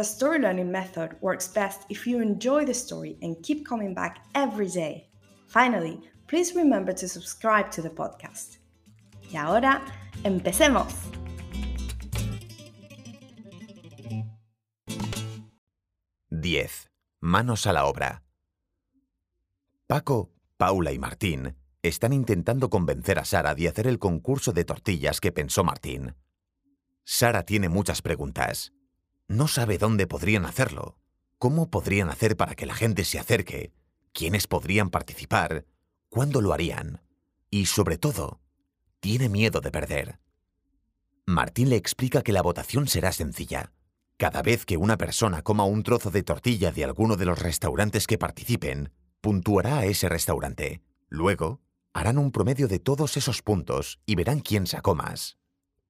the story learning method works best if you enjoy the story and keep coming back every day. Finally, please remember to subscribe to the podcast. Y ahora, empecemos. Diez. Manos a la obra. Paco, Paula y Martín están intentando convencer a Sara de hacer el concurso de tortillas que pensó Martín. Sara tiene muchas preguntas. No sabe dónde podrían hacerlo, cómo podrían hacer para que la gente se acerque, quiénes podrían participar, cuándo lo harían y, sobre todo, tiene miedo de perder. Martín le explica que la votación será sencilla. Cada vez que una persona coma un trozo de tortilla de alguno de los restaurantes que participen, puntuará a ese restaurante. Luego, harán un promedio de todos esos puntos y verán quién sacó más.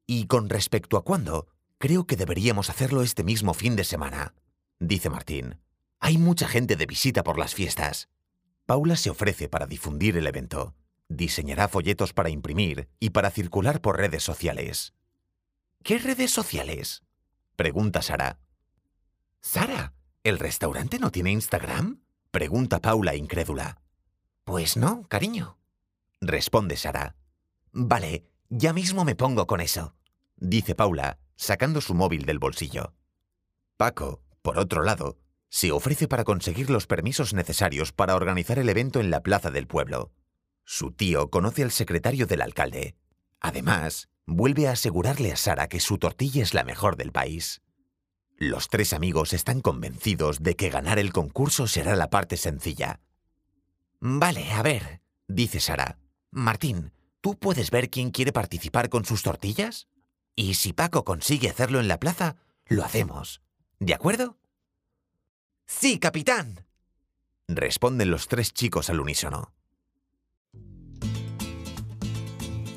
Y con respecto a cuándo, Creo que deberíamos hacerlo este mismo fin de semana, dice Martín. Hay mucha gente de visita por las fiestas. Paula se ofrece para difundir el evento. Diseñará folletos para imprimir y para circular por redes sociales. ¿Qué redes sociales? pregunta Sara. Sara, ¿el restaurante no tiene Instagram? pregunta Paula incrédula. Pues no, cariño, responde Sara. Vale, ya mismo me pongo con eso, dice Paula sacando su móvil del bolsillo. Paco, por otro lado, se ofrece para conseguir los permisos necesarios para organizar el evento en la plaza del pueblo. Su tío conoce al secretario del alcalde. Además, vuelve a asegurarle a Sara que su tortilla es la mejor del país. Los tres amigos están convencidos de que ganar el concurso será la parte sencilla. Vale, a ver, dice Sara. Martín, ¿tú puedes ver quién quiere participar con sus tortillas? Y si Paco consigue hacerlo en la plaza, lo hacemos. ¿De acuerdo? Sí, capitán. Responden los tres chicos al unísono.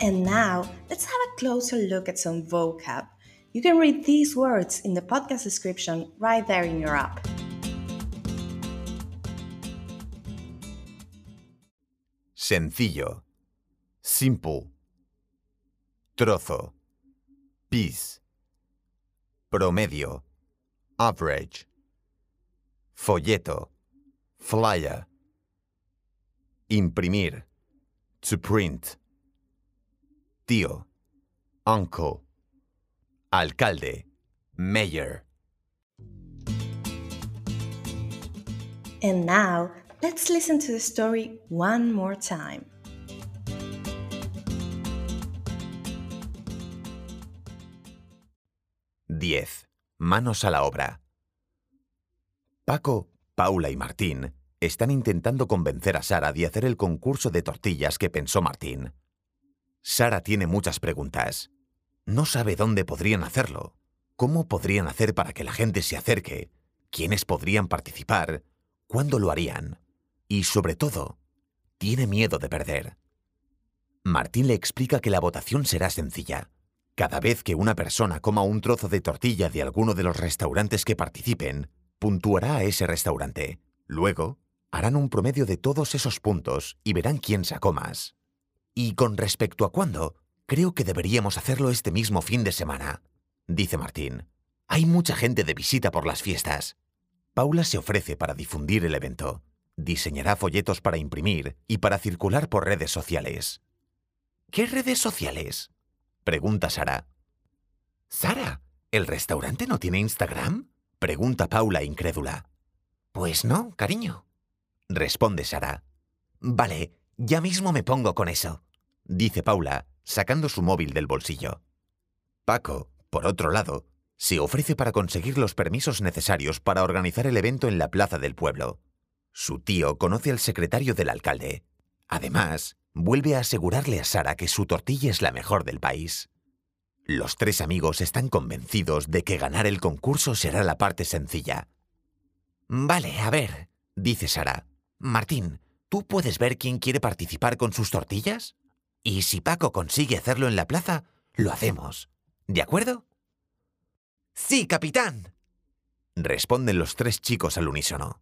And now, let's have a closer look at some vocab. You can read these words in the podcast description right there in your app. Sencillo. Simple. Trozo piece, promedio, average, folleto, flyer, imprimir, to print, tío, uncle, alcalde, mayor. And now, let's listen to the story one more time. 10. Manos a la obra. Paco, Paula y Martín están intentando convencer a Sara de hacer el concurso de tortillas que pensó Martín. Sara tiene muchas preguntas. No sabe dónde podrían hacerlo, cómo podrían hacer para que la gente se acerque, quiénes podrían participar, cuándo lo harían y, sobre todo, tiene miedo de perder. Martín le explica que la votación será sencilla. Cada vez que una persona coma un trozo de tortilla de alguno de los restaurantes que participen, puntuará a ese restaurante. Luego, harán un promedio de todos esos puntos y verán quién sacó más. Y con respecto a cuándo, creo que deberíamos hacerlo este mismo fin de semana, dice Martín. Hay mucha gente de visita por las fiestas. Paula se ofrece para difundir el evento. Diseñará folletos para imprimir y para circular por redes sociales. ¿Qué redes sociales? Pregunta Sara. Sara, ¿el restaurante no tiene Instagram? Pregunta Paula incrédula. Pues no, cariño, responde Sara. Vale, ya mismo me pongo con eso, dice Paula, sacando su móvil del bolsillo. Paco, por otro lado, se ofrece para conseguir los permisos necesarios para organizar el evento en la plaza del pueblo. Su tío conoce al secretario del alcalde. Además, vuelve a asegurarle a Sara que su tortilla es la mejor del país. Los tres amigos están convencidos de que ganar el concurso será la parte sencilla. Vale, a ver, dice Sara. Martín, ¿tú puedes ver quién quiere participar con sus tortillas? Y si Paco consigue hacerlo en la plaza, lo hacemos. ¿De acuerdo? Sí, capitán. Responden los tres chicos al unísono.